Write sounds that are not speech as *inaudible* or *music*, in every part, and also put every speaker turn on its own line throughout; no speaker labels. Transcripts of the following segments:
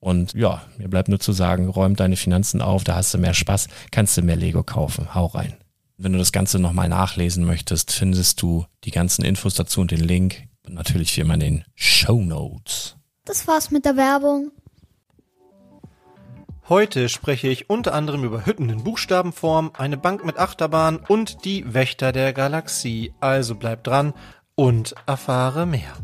Und ja, mir bleibt nur zu sagen, räum deine Finanzen auf, da hast du mehr Spaß, kannst du mehr Lego kaufen. Hau rein. Wenn du das Ganze nochmal nachlesen möchtest, findest du die ganzen Infos dazu und den Link. Und natürlich wie immer in den Show Notes.
Das war's mit der Werbung.
Heute spreche ich unter anderem über Hütten in Buchstabenform, eine Bank mit Achterbahn und die Wächter der Galaxie. Also bleib dran und erfahre mehr.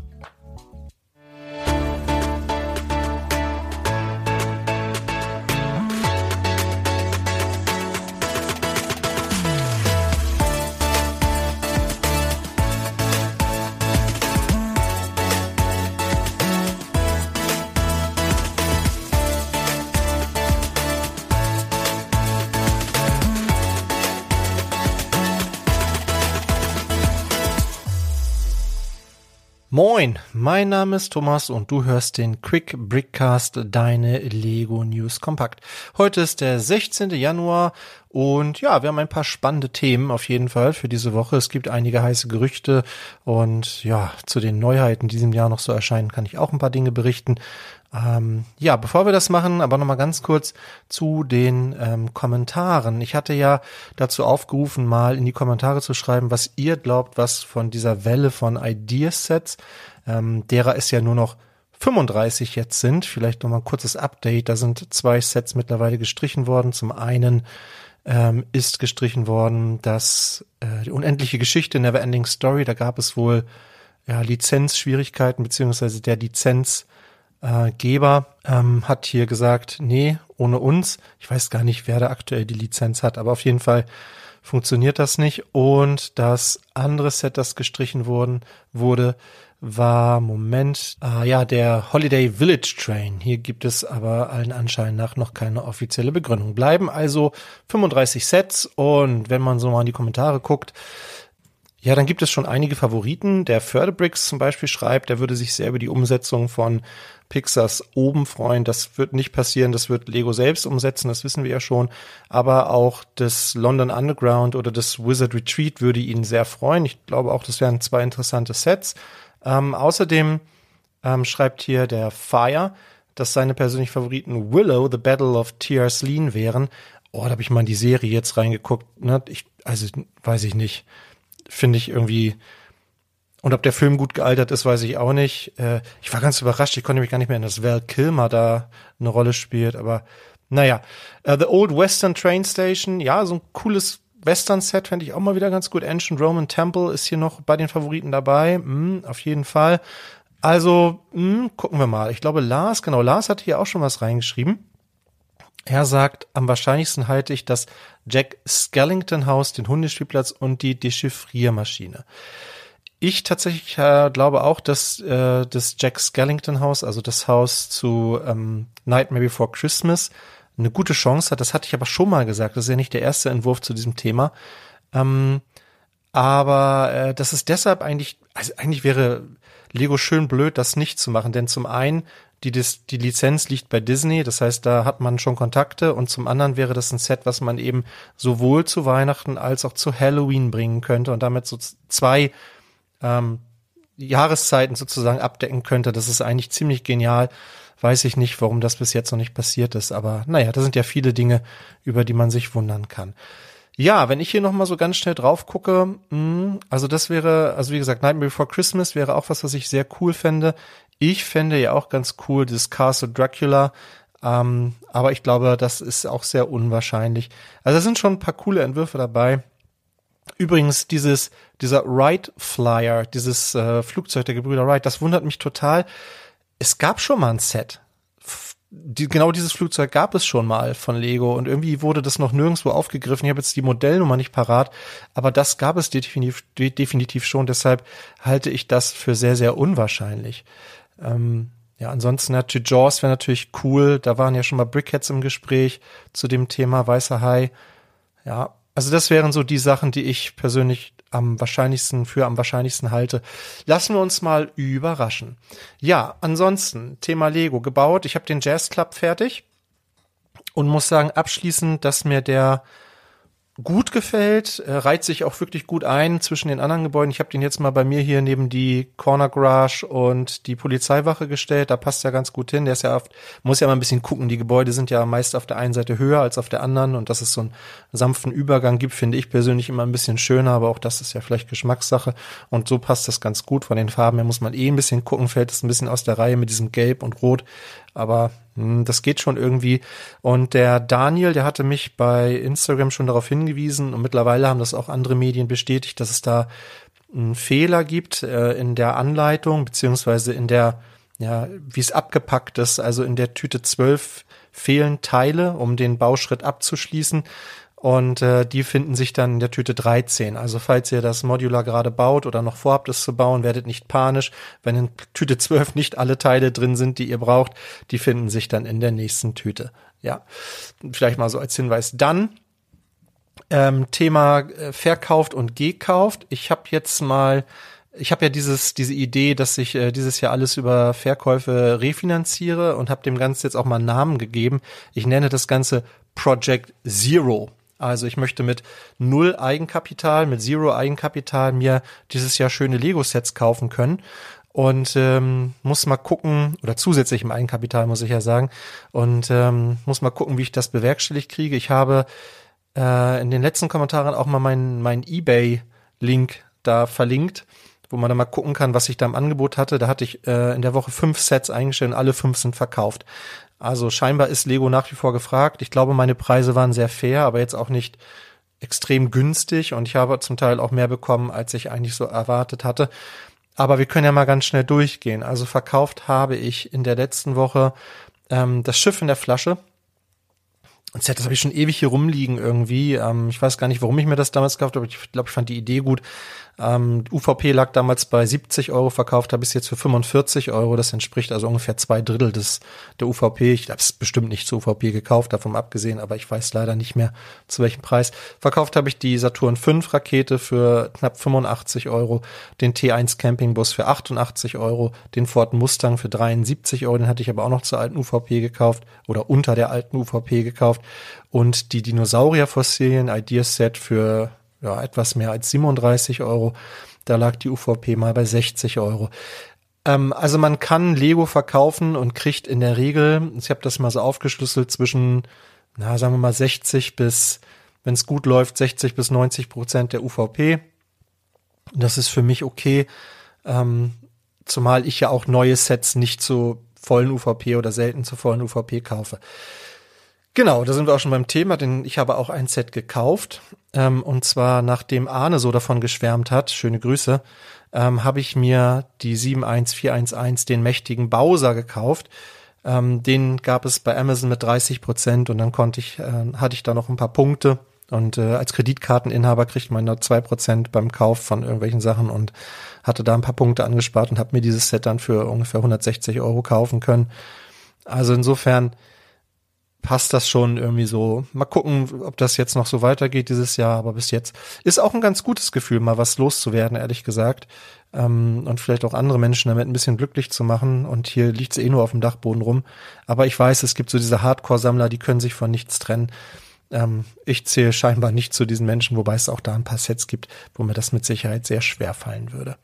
Moin, mein Name ist Thomas und du hörst den Quick Brickcast, deine Lego News Kompakt. Heute ist der 16. Januar und ja, wir haben ein paar spannende Themen auf jeden Fall für diese Woche. Es gibt einige heiße Gerüchte und ja, zu den Neuheiten die diesem Jahr noch so erscheinen, kann ich auch ein paar Dinge berichten. Ähm, ja, bevor wir das machen, aber nochmal ganz kurz zu den ähm, Kommentaren. Ich hatte ja dazu aufgerufen, mal in die Kommentare zu schreiben, was ihr glaubt, was von dieser Welle von Ideasets, ähm, derer es ja nur noch 35 jetzt sind. Vielleicht nochmal ein kurzes Update. Da sind zwei Sets mittlerweile gestrichen worden. Zum einen ähm, ist gestrichen worden, dass äh, die unendliche Geschichte Neverending Story, da gab es wohl ja, Lizenzschwierigkeiten beziehungsweise der Lizenz äh, Geber ähm, hat hier gesagt, nee, ohne uns. Ich weiß gar nicht, wer da aktuell die Lizenz hat, aber auf jeden Fall funktioniert das nicht. Und das andere Set, das gestrichen wurden, wurde, war, Moment, ah ja, der Holiday Village Train. Hier gibt es aber allen Anschein nach noch keine offizielle Begründung. Bleiben also 35 Sets und wenn man so mal in die Kommentare guckt, ja, dann gibt es schon einige Favoriten. Der Förderbricks zum Beispiel schreibt, er würde sich sehr über die Umsetzung von Pixars oben freuen. Das wird nicht passieren, das wird Lego selbst umsetzen, das wissen wir ja schon. Aber auch das London Underground oder das Wizard Retreat würde ihn sehr freuen. Ich glaube auch, das wären zwei interessante Sets. Ähm, außerdem ähm, schreibt hier der Fire, dass seine persönlichen Favoriten Willow, The Battle of T.R. Lean wären. Oh, da habe ich mal in die Serie jetzt reingeguckt. Ne? Ich, also weiß ich nicht. Finde ich irgendwie. Und ob der Film gut gealtert ist, weiß ich auch nicht. Äh, ich war ganz überrascht. Ich konnte mich gar nicht mehr in das Val Kilmer da eine Rolle spielt. Aber naja, uh, The Old Western Train Station. Ja, so ein cooles Western-Set fände ich auch mal wieder ganz gut. Ancient Roman Temple ist hier noch bei den Favoriten dabei. Mm, auf jeden Fall. Also, mh, gucken wir mal. Ich glaube, Lars, genau, Lars hat hier auch schon was reingeschrieben. Er sagt, am wahrscheinlichsten halte ich das Jack Skellington Haus, den Hundespielplatz und die Dechiffriermaschine. Ich tatsächlich äh, glaube auch, dass äh, das Jack Skellington Haus, also das Haus zu ähm, Nightmare Before Christmas, eine gute Chance hat. Das hatte ich aber schon mal gesagt. Das ist ja nicht der erste Entwurf zu diesem Thema. Ähm, aber äh, das ist deshalb eigentlich, also eigentlich wäre Lego schön blöd, das nicht zu machen. Denn zum einen, die, die Lizenz liegt bei Disney, das heißt, da hat man schon Kontakte. Und zum anderen wäre das ein Set, was man eben sowohl zu Weihnachten als auch zu Halloween bringen könnte und damit so zwei ähm, Jahreszeiten sozusagen abdecken könnte. Das ist eigentlich ziemlich genial weiß ich nicht, warum das bis jetzt noch nicht passiert ist. Aber naja, da sind ja viele Dinge, über die man sich wundern kann. Ja, wenn ich hier nochmal so ganz schnell drauf gucke, mh, hm, also das wäre, also wie gesagt, Nightmare Before Christmas wäre auch was, was ich sehr cool fände. Ich fände ja auch ganz cool das Castle Dracula, ähm, aber ich glaube, das ist auch sehr unwahrscheinlich. Also da sind schon ein paar coole Entwürfe dabei. Übrigens, dieses, dieser Wright Flyer, dieses äh, Flugzeug der Gebrüder Wright, das wundert mich total es gab schon mal ein Set. Die, genau dieses Flugzeug gab es schon mal von Lego und irgendwie wurde das noch nirgendwo aufgegriffen. Ich habe jetzt die Modellnummer nicht parat, aber das gab es definitiv, definitiv schon. Deshalb halte ich das für sehr, sehr unwahrscheinlich. Ähm, ja, ansonsten natürlich Jaws wäre natürlich cool. Da waren ja schon mal Brickheads im Gespräch zu dem Thema Weißer Hai. Ja, also das wären so die Sachen, die ich persönlich am wahrscheinlichsten für am wahrscheinlichsten halte. Lassen wir uns mal überraschen. Ja, ansonsten Thema Lego gebaut. Ich habe den Jazz Club fertig und muss sagen abschließend, dass mir der gut gefällt, äh, reiht sich auch wirklich gut ein zwischen den anderen Gebäuden. Ich habe den jetzt mal bei mir hier neben die Corner Garage und die Polizeiwache gestellt. Da passt ja ganz gut hin. Der ist ja oft, muss ja mal ein bisschen gucken. Die Gebäude sind ja meist auf der einen Seite höher als auf der anderen und dass es so einen sanften Übergang gibt, finde ich persönlich immer ein bisschen schöner, aber auch das ist ja vielleicht Geschmackssache und so passt das ganz gut von den Farben her. Muss man eh ein bisschen gucken, fällt es ein bisschen aus der Reihe mit diesem Gelb und Rot aber das geht schon irgendwie. Und der Daniel, der hatte mich bei Instagram schon darauf hingewiesen und mittlerweile haben das auch andere Medien bestätigt, dass es da einen Fehler gibt äh, in der Anleitung, beziehungsweise in der, ja, wie es abgepackt ist, also in der Tüte 12 fehlen Teile, um den Bauschritt abzuschließen. Und äh, die finden sich dann in der Tüte 13. Also falls ihr das Modular gerade baut oder noch vorhabt, es zu bauen, werdet nicht panisch. Wenn in Tüte 12 nicht alle Teile drin sind, die ihr braucht, die finden sich dann in der nächsten Tüte. Ja, vielleicht mal so als Hinweis. Dann ähm, Thema äh, verkauft und gekauft. Ich habe jetzt mal ich habe ja dieses diese Idee, dass ich äh, dieses Jahr alles über Verkäufe refinanziere und habe dem Ganzen jetzt auch mal einen Namen gegeben. Ich nenne das Ganze Project Zero. Also ich möchte mit null Eigenkapital, mit Zero Eigenkapital mir dieses Jahr schöne Lego-Sets kaufen können und ähm, muss mal gucken, oder zusätzlichem Eigenkapital muss ich ja sagen, und ähm, muss mal gucken, wie ich das bewerkstelligt kriege. Ich habe äh, in den letzten Kommentaren auch mal meinen mein eBay-Link da verlinkt, wo man dann mal gucken kann, was ich da im Angebot hatte. Da hatte ich äh, in der Woche fünf Sets eingestellt und alle fünf sind verkauft. Also scheinbar ist Lego nach wie vor gefragt. Ich glaube, meine Preise waren sehr fair, aber jetzt auch nicht extrem günstig und ich habe zum Teil auch mehr bekommen, als ich eigentlich so erwartet hatte. Aber wir können ja mal ganz schnell durchgehen. Also verkauft habe ich in der letzten Woche ähm, das Schiff in der Flasche. Set, das habe ich schon ewig hier rumliegen irgendwie. Ähm, ich weiß gar nicht, warum ich mir das damals gekauft habe. Ich glaube, ich fand die Idee gut. Ähm, UVP lag damals bei 70 Euro, verkauft habe ich es jetzt für 45 Euro. Das entspricht also ungefähr zwei Drittel des der UVP. Ich habe es bestimmt nicht zu UVP gekauft, davon abgesehen, aber ich weiß leider nicht mehr zu welchem Preis. Verkauft habe ich die Saturn 5 Rakete für knapp 85 Euro, den T1 Campingbus für 88 Euro, den Ford Mustang für 73 Euro, den hatte ich aber auch noch zur alten UVP gekauft oder unter der alten UVP gekauft und die Dinosaurier-Fossilien Ideas Set für ja, etwas mehr als 37 Euro. Da lag die UVP mal bei 60 Euro. Ähm, also man kann Lego verkaufen und kriegt in der Regel, ich habe das mal so aufgeschlüsselt, zwischen, na, sagen wir mal 60 bis, wenn es gut läuft, 60 bis 90 Prozent der UVP. Das ist für mich okay. Ähm, zumal ich ja auch neue Sets nicht zu vollen UVP oder selten zu vollen UVP kaufe. Genau, da sind wir auch schon beim Thema, denn ich habe auch ein Set gekauft. Ähm, und zwar, nachdem Arne so davon geschwärmt hat, schöne Grüße, ähm, habe ich mir die 71411, den mächtigen Bowser, gekauft. Ähm, den gab es bei Amazon mit 30 Prozent und dann konnte ich, äh, hatte ich da noch ein paar Punkte. Und äh, als Kreditkarteninhaber kriegt man nur zwei Prozent beim Kauf von irgendwelchen Sachen und hatte da ein paar Punkte angespart und habe mir dieses Set dann für ungefähr 160 Euro kaufen können. Also insofern passt das schon irgendwie so. Mal gucken, ob das jetzt noch so weitergeht dieses Jahr, aber bis jetzt ist auch ein ganz gutes Gefühl, mal was loszuwerden, ehrlich gesagt. Ähm, und vielleicht auch andere Menschen damit ein bisschen glücklich zu machen. Und hier liegt es eh nur auf dem Dachboden rum. Aber ich weiß, es gibt so diese Hardcore-Sammler, die können sich von nichts trennen. Ähm, ich zähle scheinbar nicht zu diesen Menschen, wobei es auch da ein paar Sets gibt, wo mir das mit Sicherheit sehr schwer fallen würde.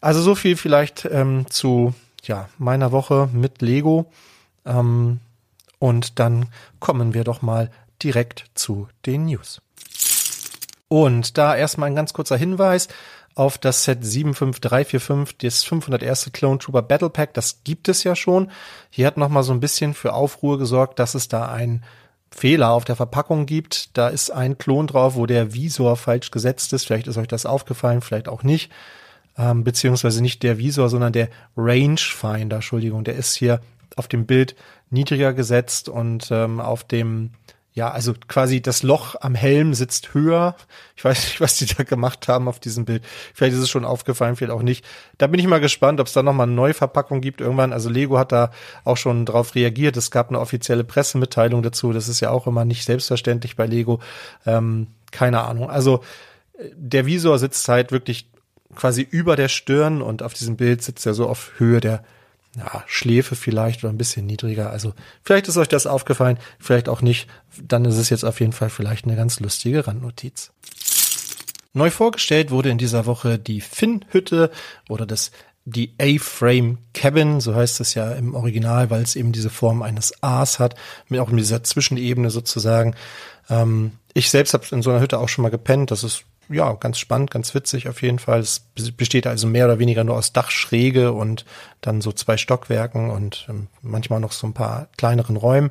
Also so viel vielleicht ähm, zu ja, meiner Woche mit Lego. Ähm, und dann kommen wir doch mal direkt zu den News. Und da erstmal ein ganz kurzer Hinweis auf das Set 75345, das 501. Clone Trooper Battle Pack, das gibt es ja schon. Hier hat nochmal so ein bisschen für Aufruhr gesorgt, dass es da einen Fehler auf der Verpackung gibt. Da ist ein Klon drauf, wo der Visor falsch gesetzt ist. Vielleicht ist euch das aufgefallen, vielleicht auch nicht. Ähm, beziehungsweise nicht der Visor, sondern der Rangefinder, Entschuldigung, der ist hier auf dem Bild niedriger gesetzt und ähm, auf dem ja, also quasi das Loch am Helm sitzt höher. Ich weiß nicht, *laughs* was die da gemacht haben auf diesem Bild. Vielleicht ist es schon aufgefallen, vielleicht auch nicht. Da bin ich mal gespannt, ob es da nochmal eine Neuverpackung gibt irgendwann. Also Lego hat da auch schon drauf reagiert. Es gab eine offizielle Pressemitteilung dazu. Das ist ja auch immer nicht selbstverständlich bei Lego. Ähm, keine Ahnung. Also äh, der Visor sitzt halt wirklich quasi über der Stirn und auf diesem Bild sitzt er so auf Höhe der ja, Schläfe vielleicht oder ein bisschen niedriger. Also vielleicht ist euch das aufgefallen, vielleicht auch nicht. Dann ist es jetzt auf jeden Fall vielleicht eine ganz lustige Randnotiz. Neu vorgestellt wurde in dieser Woche die Finn-Hütte oder das die A-Frame Cabin, so heißt es ja im Original, weil es eben diese Form eines A's hat, mit auch in dieser Zwischenebene sozusagen. Ähm, ich selbst habe in so einer Hütte auch schon mal gepennt. Das ist ja, ganz spannend, ganz witzig auf jeden Fall. Es besteht also mehr oder weniger nur aus Dachschräge und dann so zwei Stockwerken und ähm, manchmal noch so ein paar kleineren Räumen.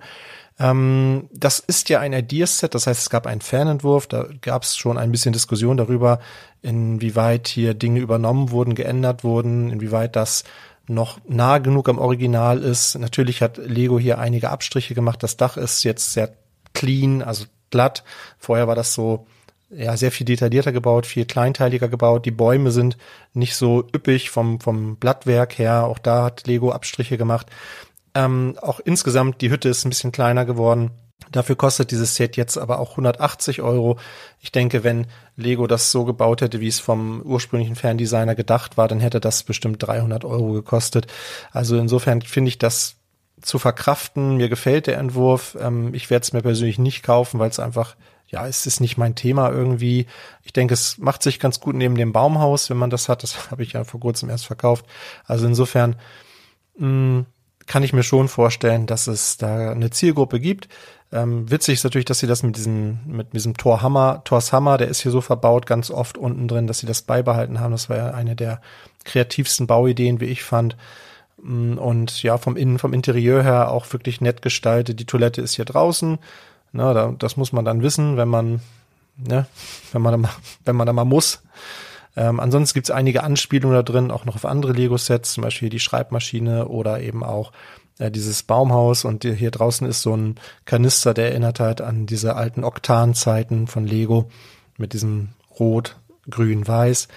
Ähm, das ist ja ein Ideas-Set, das heißt, es gab einen Fernentwurf, da gab es schon ein bisschen Diskussion darüber, inwieweit hier Dinge übernommen wurden, geändert wurden, inwieweit das noch nah genug am Original ist. Natürlich hat Lego hier einige Abstriche gemacht. Das Dach ist jetzt sehr clean, also glatt. Vorher war das so ja, sehr viel detaillierter gebaut, viel kleinteiliger gebaut. Die Bäume sind nicht so üppig vom, vom Blattwerk her. Auch da hat Lego Abstriche gemacht. Ähm, auch insgesamt, die Hütte ist ein bisschen kleiner geworden. Dafür kostet dieses Set jetzt aber auch 180 Euro. Ich denke, wenn Lego das so gebaut hätte, wie es vom ursprünglichen Ferndesigner gedacht war, dann hätte das bestimmt 300 Euro gekostet. Also insofern finde ich das zu verkraften. Mir gefällt der Entwurf. Ähm, ich werde es mir persönlich nicht kaufen, weil es einfach ja, es ist nicht mein Thema irgendwie. Ich denke, es macht sich ganz gut neben dem Baumhaus, wenn man das hat. Das *laughs* habe ich ja vor kurzem erst verkauft. Also insofern mh, mm, kann ich mir schon vorstellen, dass es da eine Zielgruppe gibt. Ähm, witzig ist natürlich, dass sie das mit diesem, mit diesem Torhammer, Tors Hammer, der ist hier so verbaut, ganz oft unten drin, dass sie das beibehalten haben. Das war ja eine der kreativsten Bauideen, wie ich fand. Mm, und ja, vom Innen, vom Interieur her auch wirklich nett gestaltet. Die Toilette ist hier draußen. Na, da, das muss man dann wissen, wenn man, ne, wenn man da mal, *laughs* wenn man da mal muss. Ähm, ansonsten gibt es einige Anspielungen da drin, auch noch auf andere Lego-Sets, zum Beispiel die Schreibmaschine oder eben auch äh, dieses Baumhaus und hier draußen ist so ein Kanister, der erinnert halt an diese alten Oktanzeiten von Lego mit diesem Rot, Grün, Weiß.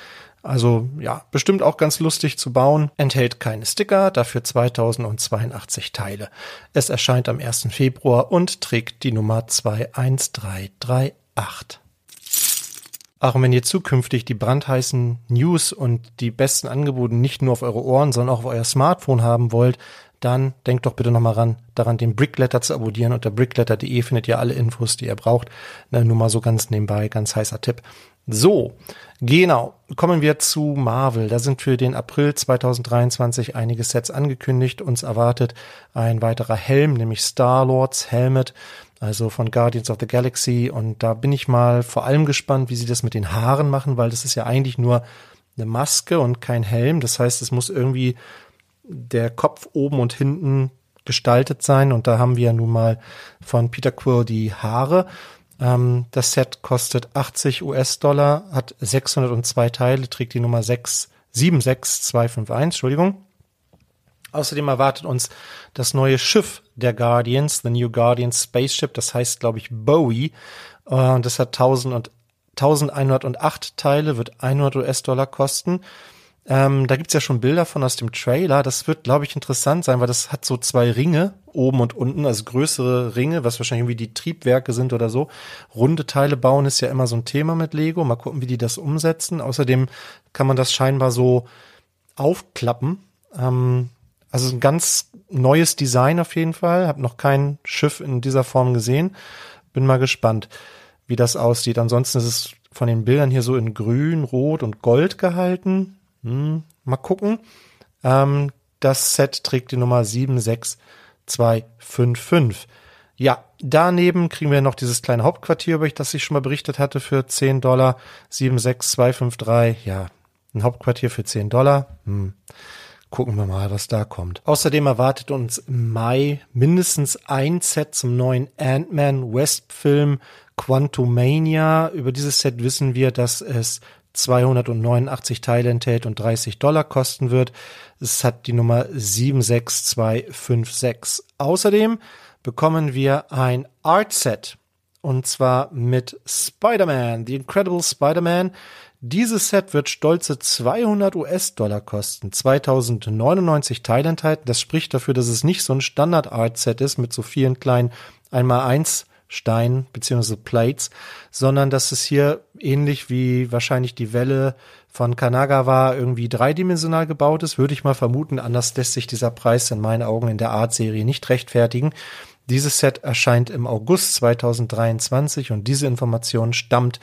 Also ja, bestimmt auch ganz lustig zu bauen. Enthält keine Sticker, dafür 2082 Teile. Es erscheint am 1. Februar und trägt die Nummer 21338. Auch wenn ihr zukünftig die brandheißen News und die besten Angebote nicht nur auf eure Ohren, sondern auch auf euer Smartphone haben wollt, dann denkt doch bitte nochmal ran, daran den Brickletter zu abonnieren. Unter brickletter.de findet ihr alle Infos, die ihr braucht. Nur mal so ganz nebenbei, ganz heißer Tipp. So, genau. Kommen wir zu Marvel. Da sind für den April 2023 einige Sets angekündigt. Uns erwartet ein weiterer Helm, nämlich Star-Lords Helmet, also von Guardians of the Galaxy. Und da bin ich mal vor allem gespannt, wie sie das mit den Haaren machen, weil das ist ja eigentlich nur eine Maske und kein Helm. Das heißt, es muss irgendwie der Kopf oben und hinten gestaltet sein. Und da haben wir nun mal von Peter Quill die Haare. Ähm, das Set kostet 80 US-Dollar, hat 602 Teile, trägt die Nummer 6, 76251, Entschuldigung. Außerdem erwartet uns das neue Schiff der Guardians, The New Guardians Spaceship, das heißt, glaube ich, Bowie. Und das hat 1000 und 1108 Teile, wird 100 US-Dollar kosten. Ähm, da gibt's ja schon Bilder von aus dem Trailer. Das wird, glaube ich, interessant sein, weil das hat so zwei Ringe oben und unten, also größere Ringe, was wahrscheinlich irgendwie die Triebwerke sind oder so. Runde Teile bauen ist ja immer so ein Thema mit Lego. Mal gucken, wie die das umsetzen. Außerdem kann man das scheinbar so aufklappen. Ähm, also ein ganz neues Design auf jeden Fall. Hab noch kein Schiff in dieser Form gesehen. Bin mal gespannt, wie das aussieht. Ansonsten ist es von den Bildern hier so in grün, rot und gold gehalten. Hm, mal gucken. Ähm, das Set trägt die Nummer 76255. Ja, daneben kriegen wir noch dieses kleine Hauptquartier, über das ich schon mal berichtet hatte, für 10 Dollar. 76253. Ja, ein Hauptquartier für 10 Dollar. Hm. Gucken wir mal, was da kommt. Außerdem erwartet uns im Mai mindestens ein Set zum neuen Ant-Man West Film Quantumania. Über dieses Set wissen wir, dass es 289 Teile enthält und 30 Dollar kosten wird. Es hat die Nummer 76256. Außerdem bekommen wir ein Art Set und zwar mit Spider-Man, The Incredible Spider-Man. Dieses Set wird stolze 200 US-Dollar kosten, 2099 Teile enthalten. Das spricht dafür, dass es nicht so ein Standard-Art-Set ist mit so vielen kleinen 1x1 Stein beziehungsweise Plates, sondern dass es hier ähnlich wie wahrscheinlich die Welle von Kanagawa irgendwie dreidimensional gebaut ist, würde ich mal vermuten. Anders lässt sich dieser Preis in meinen Augen in der Art-Serie nicht rechtfertigen. Dieses Set erscheint im August 2023 und diese Information stammt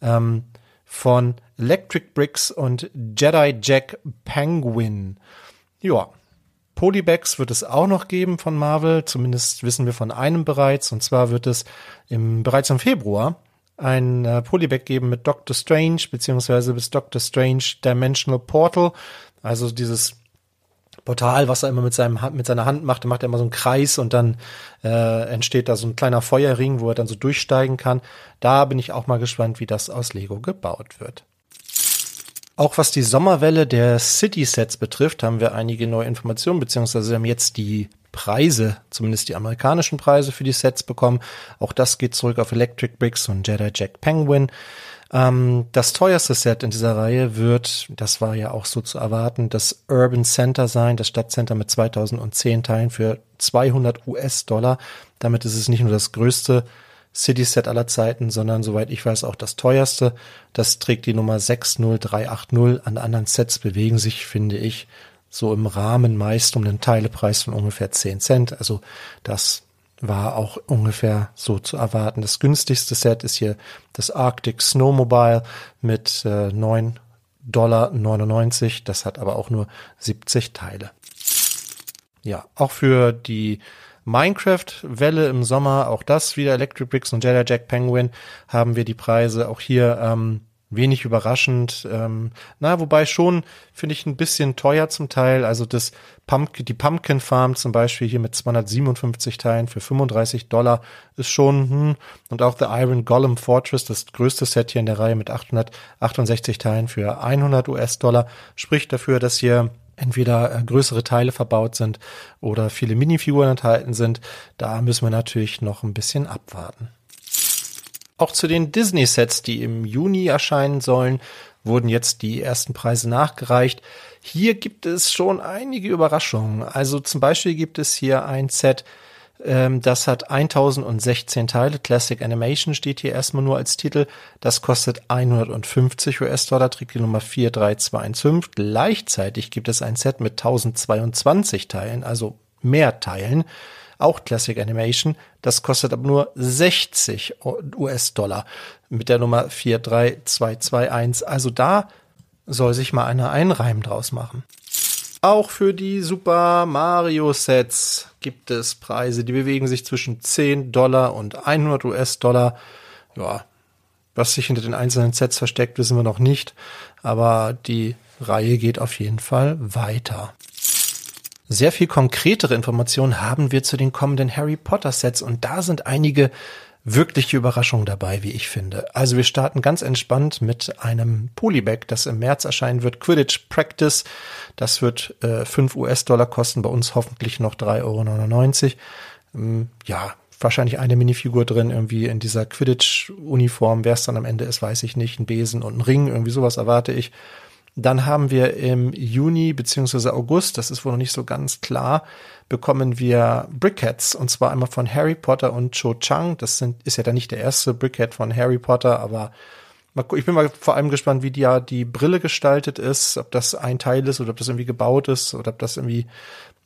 ähm, von Electric Bricks und Jedi Jack Penguin. Ja, Polybags wird es auch noch geben von Marvel, zumindest wissen wir von einem bereits, und zwar wird es im, bereits im Februar ein äh, Polybag geben mit Doctor Strange, beziehungsweise bis Doctor Strange Dimensional Portal, also dieses Portal, was er immer mit seinem mit seiner Hand macht, da macht er immer so einen Kreis und dann äh, entsteht da so ein kleiner Feuerring, wo er dann so durchsteigen kann. Da bin ich auch mal gespannt, wie das aus Lego gebaut wird. Auch was die Sommerwelle der City-Sets betrifft, haben wir einige neue Informationen, beziehungsweise wir haben jetzt die Preise, zumindest die amerikanischen Preise für die Sets bekommen. Auch das geht zurück auf Electric Bricks und Jedi Jack Penguin. Ähm, das teuerste Set in dieser Reihe wird, das war ja auch so zu erwarten, das Urban Center sein, das Stadtcenter mit 2010 Teilen für 200 US-Dollar. Damit ist es nicht nur das größte City-Set aller Zeiten, sondern soweit ich weiß auch das teuerste. Das trägt die Nummer 60380. An anderen Sets bewegen sich, finde ich, so im Rahmen meist um den Teilepreis von ungefähr 10 Cent. Also das war auch ungefähr so zu erwarten. Das günstigste Set ist hier das Arctic Snowmobile mit äh, 9 Dollar 99. Das hat aber auch nur 70 Teile. Ja, auch für die Minecraft-Welle im Sommer, auch das wieder Electric Bricks und Jedi Jack Penguin, haben wir die Preise auch hier ähm, wenig überraschend. Ähm, na, wobei schon finde ich ein bisschen teuer zum Teil. Also das Pumpkin, die Pumpkin Farm zum Beispiel hier mit 257 Teilen für 35 Dollar ist schon, hm. und auch The Iron Golem Fortress, das größte Set hier in der Reihe mit 868 Teilen für 100 US-Dollar, spricht dafür, dass hier entweder äh, größere Teile verbaut sind oder viele Minifiguren enthalten sind. Da müssen wir natürlich noch ein bisschen abwarten. Auch zu den Disney-Sets, die im Juni erscheinen sollen, wurden jetzt die ersten Preise nachgereicht. Hier gibt es schon einige Überraschungen. Also zum Beispiel gibt es hier ein Set, ähm, das hat 1016 Teile. Classic Animation steht hier erstmal nur als Titel. Das kostet 150 US-Dollar, die Nummer 43215. Gleichzeitig gibt es ein Set mit 1022 Teilen, also mehr Teilen. Auch Classic Animation. Das kostet aber nur 60 US-Dollar mit der Nummer 43221. Also da soll sich mal einer einen Reim draus machen. Auch für die Super Mario Sets gibt es Preise, die bewegen sich zwischen 10 Dollar und 100 US-Dollar. Ja, was sich hinter den einzelnen Sets versteckt, wissen wir noch nicht, aber die Reihe geht auf jeden Fall weiter. Sehr viel konkretere Informationen haben wir zu den kommenden Harry Potter Sets und da sind einige wirkliche Überraschung dabei, wie ich finde. Also wir starten ganz entspannt mit einem Polybag, das im März erscheinen wird. Quidditch Practice. Das wird äh, 5 US-Dollar kosten, bei uns hoffentlich noch 3,99 Euro. Ähm, ja, wahrscheinlich eine Minifigur drin, irgendwie in dieser Quidditch-Uniform. Wer es dann am Ende ist, weiß ich nicht. Ein Besen und ein Ring, irgendwie sowas erwarte ich. Dann haben wir im Juni beziehungsweise August, das ist wohl noch nicht so ganz klar, bekommen wir Brickheads und zwar einmal von Harry Potter und Cho Chang. Das sind, ist ja dann nicht der erste Brickhead von Harry Potter, aber ich bin mal vor allem gespannt, wie die ja die Brille gestaltet ist, ob das ein Teil ist oder ob das irgendwie gebaut ist oder ob das irgendwie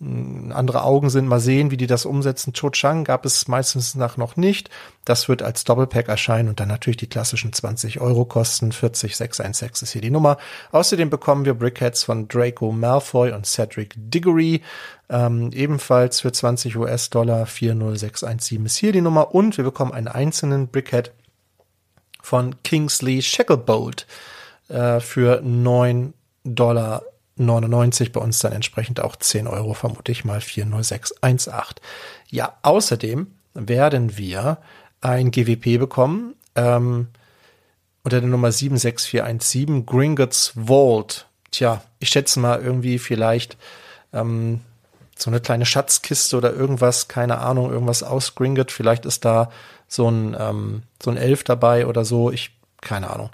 andere Augen sind. Mal sehen, wie die das umsetzen. Cho Chang gab es meistens nach noch nicht. Das wird als Doppelpack erscheinen und dann natürlich die klassischen 20 Euro kosten. 40616 ist hier die Nummer. Außerdem bekommen wir Brickheads von Draco Malfoy und Cedric Diggory. Ähm, ebenfalls für 20 US-Dollar 40617 ist hier die Nummer. Und wir bekommen einen einzelnen Brickhead von Kingsley Shacklebolt äh, für 9 Dollar 99 bei uns dann entsprechend auch 10 Euro, vermute ich mal 40618. Ja, außerdem werden wir ein GWP bekommen ähm, unter der Nummer 76417 Gringotts Vault. Tja, ich schätze mal irgendwie vielleicht ähm, so eine kleine Schatzkiste oder irgendwas, keine Ahnung, irgendwas aus Gringot. Vielleicht ist da so ein ähm, so ein Elf dabei oder so. Ich keine Ahnung.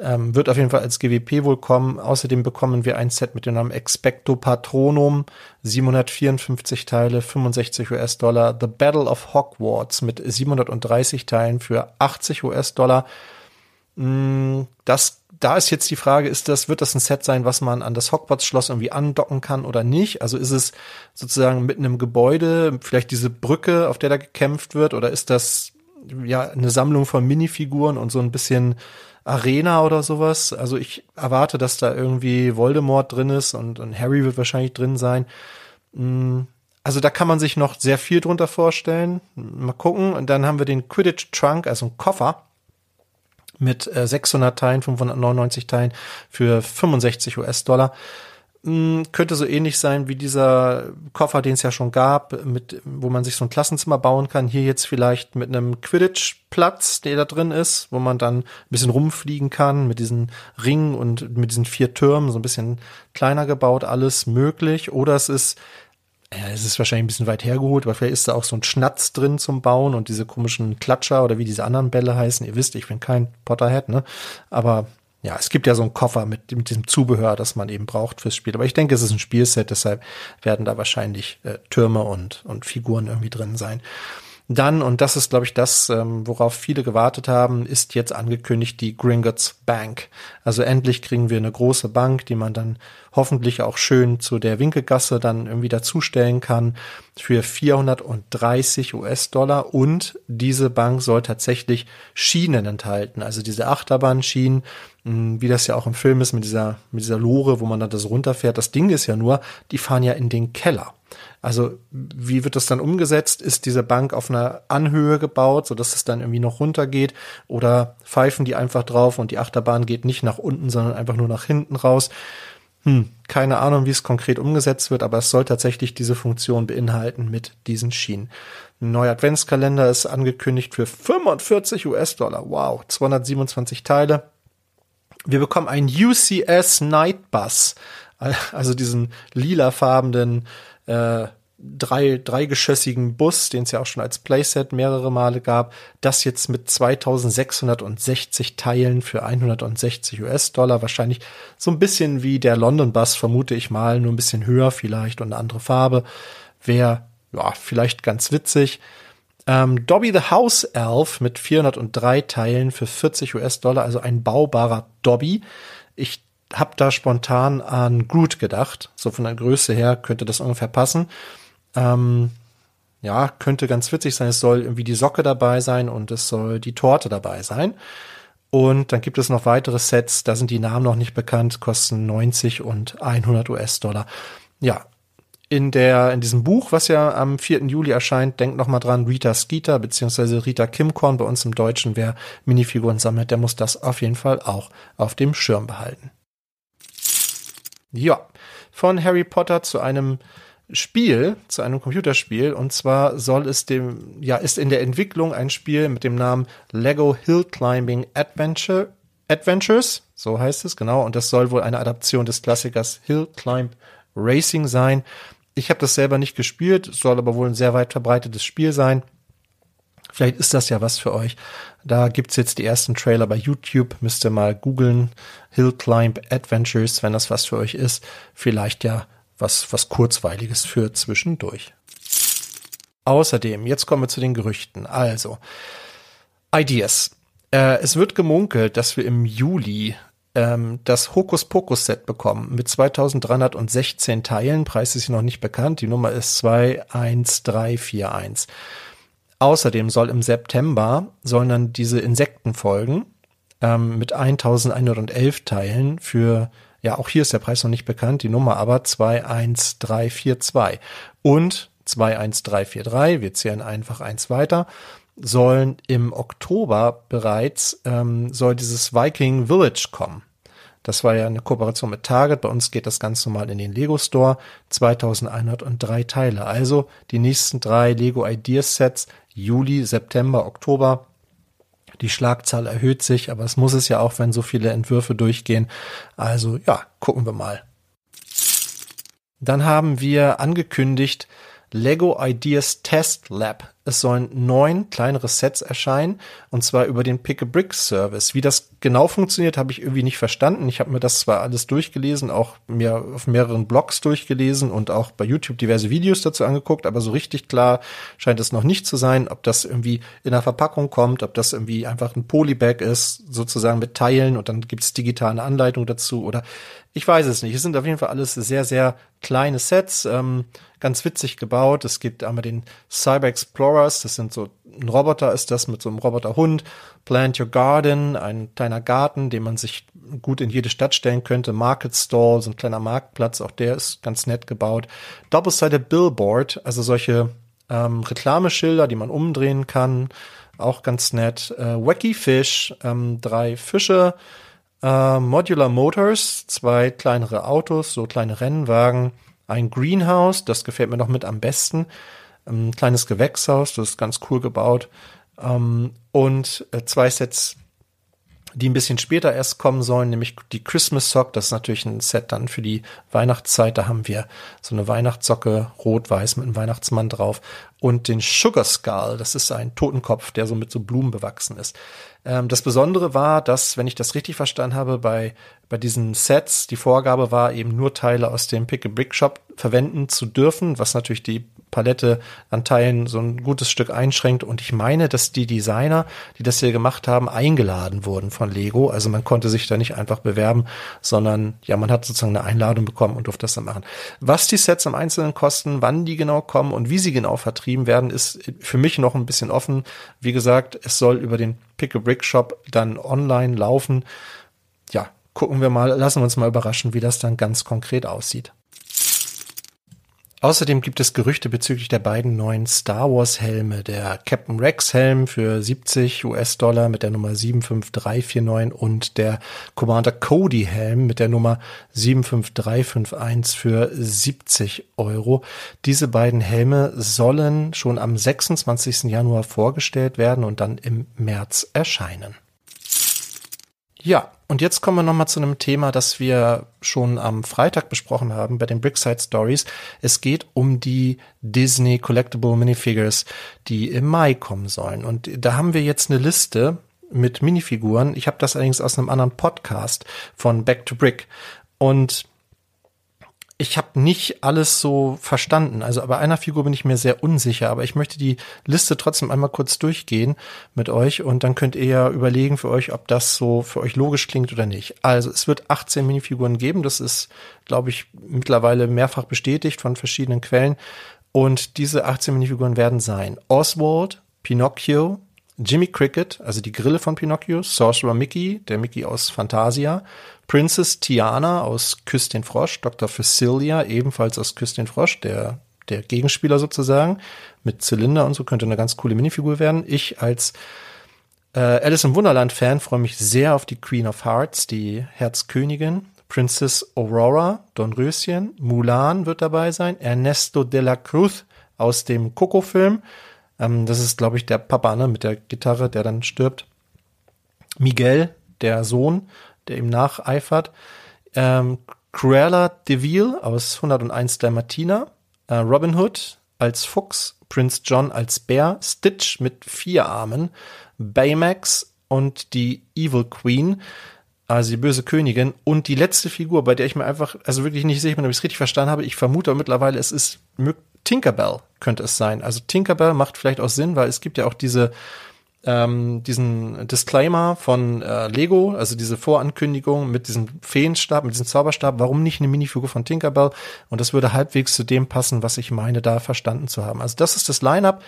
Ähm, wird auf jeden Fall als GWP wohl kommen. Außerdem bekommen wir ein Set mit dem Namen Expecto Patronum, 754 Teile, 65 US-Dollar. The Battle of Hogwarts mit 730 Teilen für 80 US-Dollar. Mm, das, da ist jetzt die Frage, ist das, wird das ein Set sein, was man an das Hogwarts-Schloss irgendwie andocken kann oder nicht? Also ist es sozusagen mitten im Gebäude, vielleicht diese Brücke, auf der da gekämpft wird, oder ist das ja eine Sammlung von Minifiguren und so ein bisschen Arena oder sowas. Also ich erwarte, dass da irgendwie Voldemort drin ist und, und Harry wird wahrscheinlich drin sein. Mm, also da kann man sich noch sehr viel drunter vorstellen. Mal gucken. Und dann haben wir den Quidditch Trunk, also ein Koffer mit 600 äh, Teilen, 599 Teilen für 65 US-Dollar. Hm, könnte so ähnlich sein wie dieser Koffer, den es ja schon gab, mit, wo man sich so ein Klassenzimmer bauen kann. Hier jetzt vielleicht mit einem Quidditch-Platz, der da drin ist, wo man dann ein bisschen rumfliegen kann mit diesen Ringen und mit diesen vier Türmen, so ein bisschen kleiner gebaut, alles möglich. Oder es ist, ja, es ist wahrscheinlich ein bisschen weit hergeholt, aber vielleicht ist da auch so ein Schnatz drin zum Bauen und diese komischen Klatscher oder wie diese anderen Bälle heißen. Ihr wisst, ich bin kein Potterhead, ne? Aber ja, es gibt ja so einen Koffer mit, mit diesem Zubehör, das man eben braucht fürs Spiel. Aber ich denke, es ist ein Spielset, deshalb werden da wahrscheinlich äh, Türme und, und Figuren irgendwie drin sein. Dann, und das ist, glaube ich, das, ähm, worauf viele gewartet haben, ist jetzt angekündigt die Gringotts Bank. Also endlich kriegen wir eine große Bank, die man dann hoffentlich auch schön zu der Winkelgasse dann irgendwie dazustellen kann für 430 US-Dollar. Und diese Bank soll tatsächlich Schienen enthalten, also diese Achterbahnschienen, hm, wie das ja auch im Film ist mit dieser, mit dieser Lore, wo man dann das runterfährt. Das Ding ist ja nur, die fahren ja in den Keller. Also wie wird das dann umgesetzt? Ist diese Bank auf einer Anhöhe gebaut, so dass es dann irgendwie noch runtergeht? Oder pfeifen die einfach drauf und die Achterbahn geht nicht nach unten, sondern einfach nur nach hinten raus? Hm, keine Ahnung, wie es konkret umgesetzt wird, aber es soll tatsächlich diese Funktion beinhalten mit diesen Schienen. Ein neuer Adventskalender ist angekündigt für 45 US-Dollar. Wow, 227 Teile. Wir bekommen einen UCS Night Bus also diesen lilafarbenen äh, drei, dreigeschossigen Bus, den es ja auch schon als Playset mehrere Male gab, das jetzt mit 2660 Teilen für 160 US-Dollar, wahrscheinlich so ein bisschen wie der London Bus, vermute ich mal, nur ein bisschen höher vielleicht und eine andere Farbe, wäre ja vielleicht ganz witzig. Ähm, Dobby the House Elf mit 403 Teilen für 40 US-Dollar, also ein baubarer Dobby. Ich habe da spontan an Groot gedacht. So von der Größe her könnte das ungefähr passen. Ähm, ja, könnte ganz witzig sein. Es soll irgendwie die Socke dabei sein und es soll die Torte dabei sein. Und dann gibt es noch weitere Sets, da sind die Namen noch nicht bekannt, kosten 90 und 100 US-Dollar. Ja, in der, in diesem Buch, was ja am 4. Juli erscheint, denkt noch mal dran, Rita Skeeter beziehungsweise Rita Kimkorn bei uns im Deutschen, wer Minifiguren sammelt, der muss das auf jeden Fall auch auf dem Schirm behalten. Ja, von Harry Potter zu einem Spiel, zu einem Computerspiel. Und zwar soll es dem, ja, ist in der Entwicklung ein Spiel mit dem Namen Lego Hill Climbing Adventure, Adventures. So heißt es, genau. Und das soll wohl eine Adaption des Klassikers Hill Climb Racing sein. Ich habe das selber nicht gespielt, soll aber wohl ein sehr weit verbreitetes Spiel sein. Vielleicht ist das ja was für euch. Da gibt's jetzt die ersten Trailer bei YouTube. Müsst ihr mal googeln. Hill Climb Adventures, wenn das was für euch ist. Vielleicht ja was, was Kurzweiliges für zwischendurch. Außerdem, jetzt kommen wir zu den Gerüchten. Also, Ideas. Äh, es wird gemunkelt, dass wir im Juli ähm, das Hokus Pokus Set bekommen mit 2316 Teilen. Preis ist hier noch nicht bekannt. Die Nummer ist 21341. Außerdem soll im September sollen dann diese Insekten folgen ähm, mit 1111 Teilen für ja, auch hier ist der Preis noch nicht bekannt, die Nummer aber 21342 und 21343, wir zählen einfach eins weiter, sollen im Oktober bereits, ähm, soll dieses Viking Village kommen. Das war ja eine Kooperation mit Target. Bei uns geht das ganz normal in den Lego Store. 2103 Teile. Also die nächsten drei Lego Ideas Sets Juli, September, Oktober die Schlagzahl erhöht sich, aber es muss es ja auch, wenn so viele Entwürfe durchgehen. Also ja, gucken wir mal. Dann haben wir angekündigt Lego Ideas Test Lab es sollen neun kleinere Sets erscheinen und zwar über den Pick-a-Brick-Service. Wie das genau funktioniert, habe ich irgendwie nicht verstanden. Ich habe mir das zwar alles durchgelesen, auch mir auf mehreren Blogs durchgelesen und auch bei YouTube diverse Videos dazu angeguckt, aber so richtig klar scheint es noch nicht zu sein, ob das irgendwie in der Verpackung kommt, ob das irgendwie einfach ein Polybag ist, sozusagen mit Teilen und dann gibt es digitale Anleitung dazu oder ich weiß es nicht. Es sind auf jeden Fall alles sehr, sehr kleine Sets, ähm, ganz witzig gebaut. Es gibt einmal den Cyber Explorers, das sind so, ein Roboter ist das mit so einem Roboterhund. Plant Your Garden, ein kleiner Garten, den man sich gut in jede Stadt stellen könnte. Market Stall, so ein kleiner Marktplatz, auch der ist ganz nett gebaut. Double-sided Billboard, also solche ähm, Reklameschilder, die man umdrehen kann, auch ganz nett. Äh, Wacky Fish, ähm, drei Fische, äh, Modular Motors, zwei kleinere Autos, so kleine Rennwagen, ein Greenhouse, das gefällt mir noch mit am besten, ein kleines Gewächshaus, das ist ganz cool gebaut. Ähm, und äh, zwei Sets die ein bisschen später erst kommen sollen, nämlich die Christmas Sock. Das ist natürlich ein Set dann für die Weihnachtszeit. Da haben wir so eine Weihnachtssocke rot-weiß mit einem Weihnachtsmann drauf und den Sugar Skull. Das ist ein Totenkopf, der so mit so Blumen bewachsen ist. Ähm, das Besondere war, dass, wenn ich das richtig verstanden habe, bei, bei diesen Sets die Vorgabe war, eben nur Teile aus dem Pick-a-Brick-Shop verwenden zu dürfen, was natürlich die Palette an Teilen so ein gutes Stück einschränkt. Und ich meine, dass die Designer, die das hier gemacht haben, eingeladen wurden von Lego. Also man konnte sich da nicht einfach bewerben, sondern ja, man hat sozusagen eine Einladung bekommen und durfte das dann machen. Was die Sets im Einzelnen kosten, wann die genau kommen und wie sie genau vertrieben werden, ist für mich noch ein bisschen offen. Wie gesagt, es soll über den Pick-a-Brick-Shop dann online laufen. Ja, gucken wir mal, lassen wir uns mal überraschen, wie das dann ganz konkret aussieht. Außerdem gibt es Gerüchte bezüglich der beiden neuen Star Wars Helme. Der Captain Rex Helm für 70 US-Dollar mit der Nummer 75349 und der Commander Cody Helm mit der Nummer 75351 für 70 Euro. Diese beiden Helme sollen schon am 26. Januar vorgestellt werden und dann im März erscheinen. Ja, und jetzt kommen wir nochmal zu einem Thema, das wir schon am Freitag besprochen haben bei den Brickside Stories. Es geht um die Disney Collectible Minifigures, die im Mai kommen sollen. Und da haben wir jetzt eine Liste mit Minifiguren. Ich habe das allerdings aus einem anderen Podcast von Back to Brick. Und ich habe nicht alles so verstanden. Also bei einer Figur bin ich mir sehr unsicher, aber ich möchte die Liste trotzdem einmal kurz durchgehen mit euch und dann könnt ihr ja überlegen für euch, ob das so für euch logisch klingt oder nicht. Also es wird 18 Minifiguren geben, das ist, glaube ich, mittlerweile mehrfach bestätigt von verschiedenen Quellen. Und diese 18 Minifiguren werden sein Oswald, Pinocchio, Jimmy Cricket, also die Grille von Pinocchio, Sorcerer Mickey, der Mickey aus Fantasia, Princess Tiana aus Küss den Frosch, Dr. Facilia ebenfalls aus Küss den Frosch, der, der Gegenspieler sozusagen, mit Zylinder und so, könnte eine ganz coole Minifigur werden. Ich als äh, Alice im Wunderland-Fan freue mich sehr auf die Queen of Hearts, die Herzkönigin. Princess Aurora, Dornröschen, Mulan wird dabei sein, Ernesto de la Cruz aus dem Coco-Film. Ähm, das ist, glaube ich, der Papa ne, mit der Gitarre, der dann stirbt. Miguel, der Sohn der ihm nacheifert. Ähm, Cruella de Vil aus 101 Dalmatiner, äh, Robin Hood als Fuchs, Prince John als Bär, Stitch mit vier Armen, Baymax und die Evil Queen, also die böse Königin und die letzte Figur, bei der ich mir einfach, also wirklich nicht sicher bin, ob ich es richtig verstanden habe. Ich vermute mittlerweile, es ist Tinkerbell könnte es sein. Also Tinkerbell macht vielleicht auch Sinn, weil es gibt ja auch diese ähm, diesen Disclaimer von äh, Lego, also diese Vorankündigung mit diesem Feenstab, mit diesem Zauberstab, warum nicht eine Minifigur von Tinkerbell? Und das würde halbwegs zu dem passen, was ich meine, da verstanden zu haben. Also das ist das Line-up.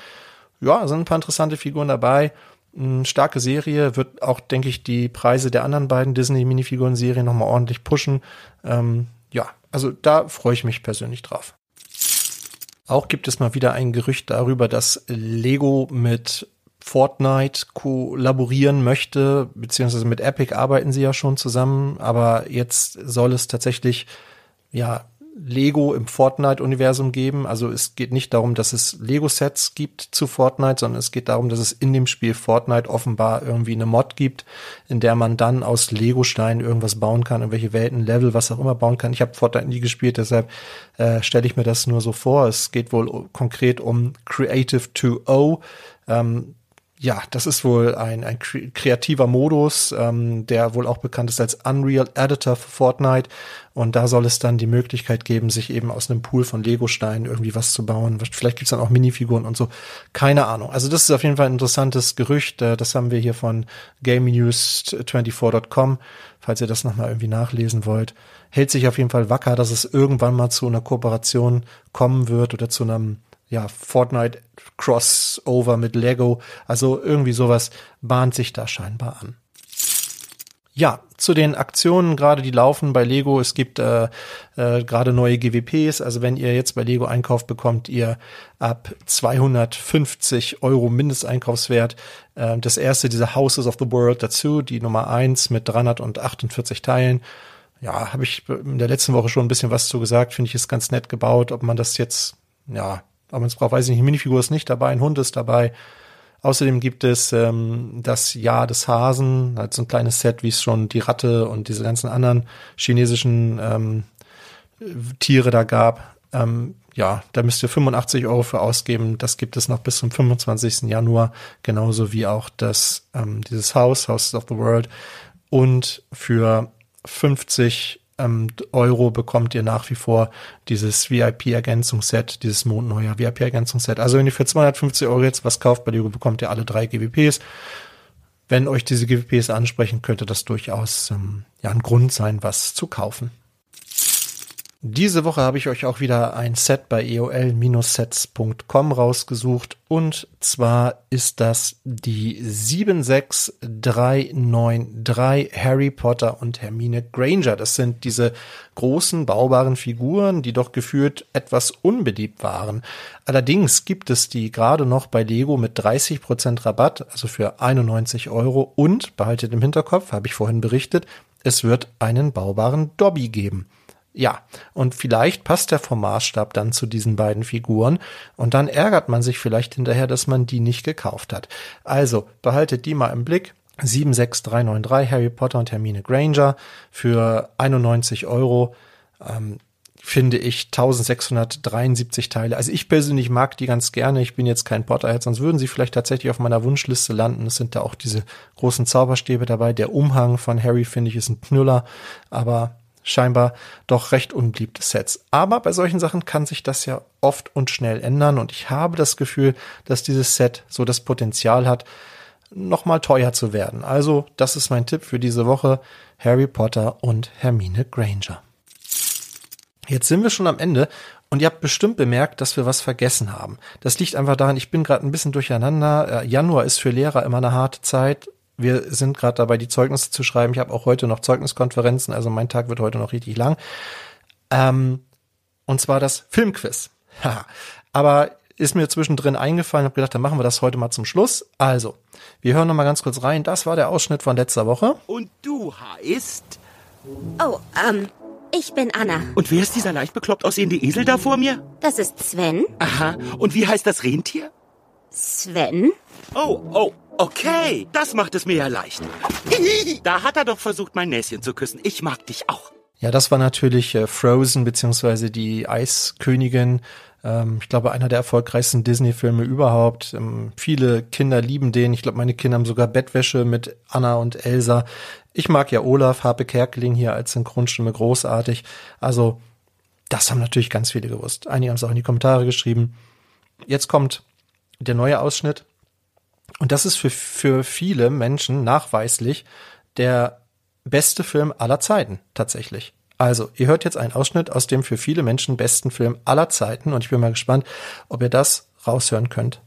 Ja, sind ein paar interessante Figuren dabei. Eine starke Serie wird auch, denke ich, die Preise der anderen beiden Disney-Minifiguren-Serien nochmal ordentlich pushen. Ähm, ja, also da freue ich mich persönlich drauf. Auch gibt es mal wieder ein Gerücht darüber, dass Lego mit Fortnite kollaborieren möchte, beziehungsweise mit Epic arbeiten sie ja schon zusammen, aber jetzt soll es tatsächlich ja Lego im Fortnite-Universum geben. Also es geht nicht darum, dass es Lego-Sets gibt zu Fortnite, sondern es geht darum, dass es in dem Spiel Fortnite offenbar irgendwie eine Mod gibt, in der man dann aus Lego-Steinen irgendwas bauen kann, irgendwelche Welten, Level, was auch immer bauen kann. Ich habe Fortnite nie gespielt, deshalb äh, stelle ich mir das nur so vor. Es geht wohl konkret um Creative 2.0. Ähm, ja, das ist wohl ein, ein kreativer Modus, ähm, der wohl auch bekannt ist als Unreal Editor für Fortnite. Und da soll es dann die Möglichkeit geben, sich eben aus einem Pool von Lego-Steinen irgendwie was zu bauen. Vielleicht gibt's dann auch Minifiguren und so. Keine Ahnung. Also das ist auf jeden Fall ein interessantes Gerücht. Äh, das haben wir hier von GameNews24.com, falls ihr das nochmal irgendwie nachlesen wollt. Hält sich auf jeden Fall wacker, dass es irgendwann mal zu einer Kooperation kommen wird oder zu einem ja, Fortnite Crossover mit Lego. Also irgendwie sowas bahnt sich da scheinbar an. Ja, zu den Aktionen gerade, die laufen bei Lego. Es gibt äh, äh, gerade neue GWPs. Also wenn ihr jetzt bei Lego einkauft, bekommt ihr ab 250 Euro Mindesteinkaufswert äh, das erste, diese Houses of the World dazu, die Nummer eins mit 348 Teilen. Ja, habe ich in der letzten Woche schon ein bisschen was zu gesagt. Finde ich ist ganz nett gebaut. Ob man das jetzt, ja, aber es braucht, weiß ich nicht, Minifigur ist nicht dabei, ein Hund ist dabei. Außerdem gibt es ähm, das Jahr des Hasen, halt so ein kleines Set, wie es schon die Ratte und diese ganzen anderen chinesischen ähm, Tiere da gab. Ähm, ja, da müsst ihr 85 Euro für ausgeben. Das gibt es noch bis zum 25. Januar, genauso wie auch das ähm, dieses Haus, House of the World. Und für 50 ähm, Euro bekommt ihr nach wie vor dieses VIP-Ergänzungsset, dieses Mondneuer VIP-Ergänzungsset. Also wenn ihr für 250 Euro jetzt was kauft bei Lego, bekommt ihr alle drei GWPs. Wenn euch diese GWPs ansprechen, könnte das durchaus ähm, ja ein Grund sein, was zu kaufen. Diese Woche habe ich euch auch wieder ein Set bei eol-sets.com rausgesucht und zwar ist das die 76393 Harry Potter und Hermine Granger. Das sind diese großen baubaren Figuren, die doch gefühlt etwas unbeliebt waren. Allerdings gibt es die gerade noch bei Lego mit 30% Rabatt, also für 91 Euro und behaltet im Hinterkopf, habe ich vorhin berichtet, es wird einen baubaren Dobby geben. Ja, und vielleicht passt der Formatstab dann zu diesen beiden Figuren und dann ärgert man sich vielleicht hinterher, dass man die nicht gekauft hat. Also behaltet die mal im Blick. 76393 Harry Potter und Hermine Granger für 91 Euro. Ähm, finde ich 1673 Teile. Also ich persönlich mag die ganz gerne. Ich bin jetzt kein Potterhead, sonst würden sie vielleicht tatsächlich auf meiner Wunschliste landen. Es sind da auch diese großen Zauberstäbe dabei. Der Umhang von Harry finde ich ist ein Knüller, aber scheinbar doch recht unbeliebte Sets. Aber bei solchen Sachen kann sich das ja oft und schnell ändern und ich habe das Gefühl, dass dieses Set so das Potenzial hat, nochmal teuer zu werden. Also, das ist mein Tipp für diese Woche. Harry Potter und Hermine Granger. Jetzt sind wir schon am Ende und ihr habt bestimmt bemerkt, dass wir was vergessen haben. Das liegt einfach daran, ich bin gerade ein bisschen durcheinander. Äh, Januar ist für Lehrer immer eine harte Zeit. Wir sind gerade dabei, die Zeugnisse zu schreiben. Ich habe auch heute noch Zeugniskonferenzen, also mein Tag wird heute noch richtig lang. Ähm, und zwar das Filmquiz. *laughs* Aber ist mir zwischendrin eingefallen, habe gedacht, dann machen wir das heute mal zum Schluss. Also, wir hören noch mal ganz kurz rein. Das war der Ausschnitt von letzter Woche.
Und du heißt?
Oh, ähm, ich bin Anna.
Und wer ist dieser leicht bekloppt aussehende Esel da vor mir?
Das ist Sven.
Aha. Und wie heißt das Rentier?
Sven?
Oh, oh, okay. Das macht es mir ja leicht. *laughs* Da hat er doch versucht, mein Näschen zu küssen. Ich mag dich auch.
Ja, das war natürlich äh, Frozen beziehungsweise die Eiskönigin. Ähm, ich glaube, einer der erfolgreichsten Disney-Filme überhaupt. Ähm, viele Kinder lieben den. Ich glaube, meine Kinder haben sogar Bettwäsche mit Anna und Elsa. Ich mag ja Olaf, Harpe Kerkeling hier als Synchronstimme großartig. Also, das haben natürlich ganz viele gewusst. Einige haben es auch in die Kommentare geschrieben. Jetzt kommt der neue Ausschnitt. Und das ist für, für viele Menschen nachweislich der beste Film aller Zeiten, tatsächlich. Also, ihr hört jetzt einen Ausschnitt aus dem für viele Menschen besten Film aller Zeiten und ich bin mal gespannt, ob ihr das raushören könnt.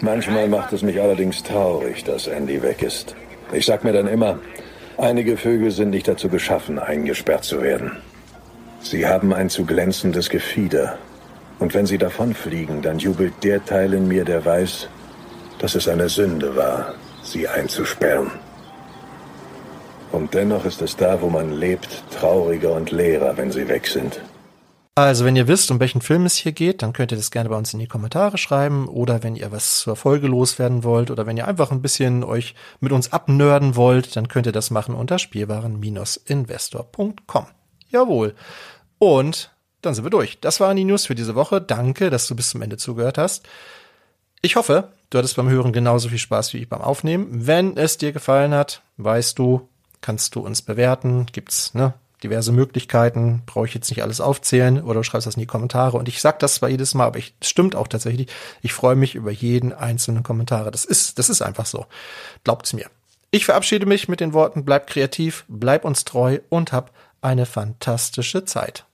Manchmal macht es mich allerdings traurig, dass Andy weg ist. Ich sag mir dann immer, Einige Vögel sind nicht dazu geschaffen, eingesperrt zu werden. Sie haben ein zu glänzendes Gefieder. Und wenn sie davonfliegen, dann jubelt der Teil in mir, der weiß, dass es eine Sünde war, sie einzusperren. Und dennoch ist es da, wo man lebt, trauriger und leerer, wenn sie weg sind.
Also, wenn ihr wisst, um welchen Film es hier geht, dann könnt ihr das gerne bei uns in die Kommentare schreiben. Oder wenn ihr was zur Folge loswerden wollt oder wenn ihr einfach ein bisschen euch mit uns abnörden wollt, dann könnt ihr das machen unter spielwaren-investor.com. Jawohl. Und dann sind wir durch. Das waren die News für diese Woche. Danke, dass du bis zum Ende zugehört hast. Ich hoffe, du hattest beim Hören genauso viel Spaß wie ich beim Aufnehmen. Wenn es dir gefallen hat, weißt du, kannst du uns bewerten. Gibt's, ne? diverse Möglichkeiten, brauche ich jetzt nicht alles aufzählen oder du schreibst das in die Kommentare. Und ich sag das zwar jedes Mal, aber es stimmt auch tatsächlich. Ich freue mich über jeden einzelnen Kommentare. Das ist, das ist einfach so. Glaubt's mir. Ich verabschiede mich mit den Worten, bleib kreativ, bleib uns treu und hab eine fantastische Zeit.